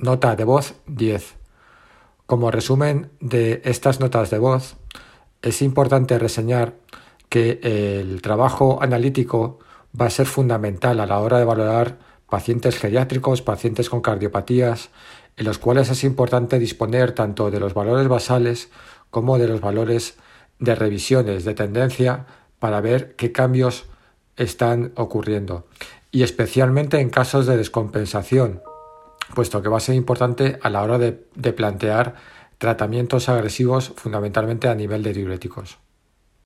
Nota de voz 10. Como resumen de estas notas de voz, es importante reseñar que el trabajo analítico va a ser fundamental a la hora de valorar pacientes geriátricos, pacientes con cardiopatías, en los cuales es importante disponer tanto de los valores basales como de los valores de revisiones de tendencia para ver qué cambios están ocurriendo y especialmente en casos de descompensación, puesto que va a ser importante a la hora de, plantear tratamientos agresivos fundamentalmente a nivel de diuréticos.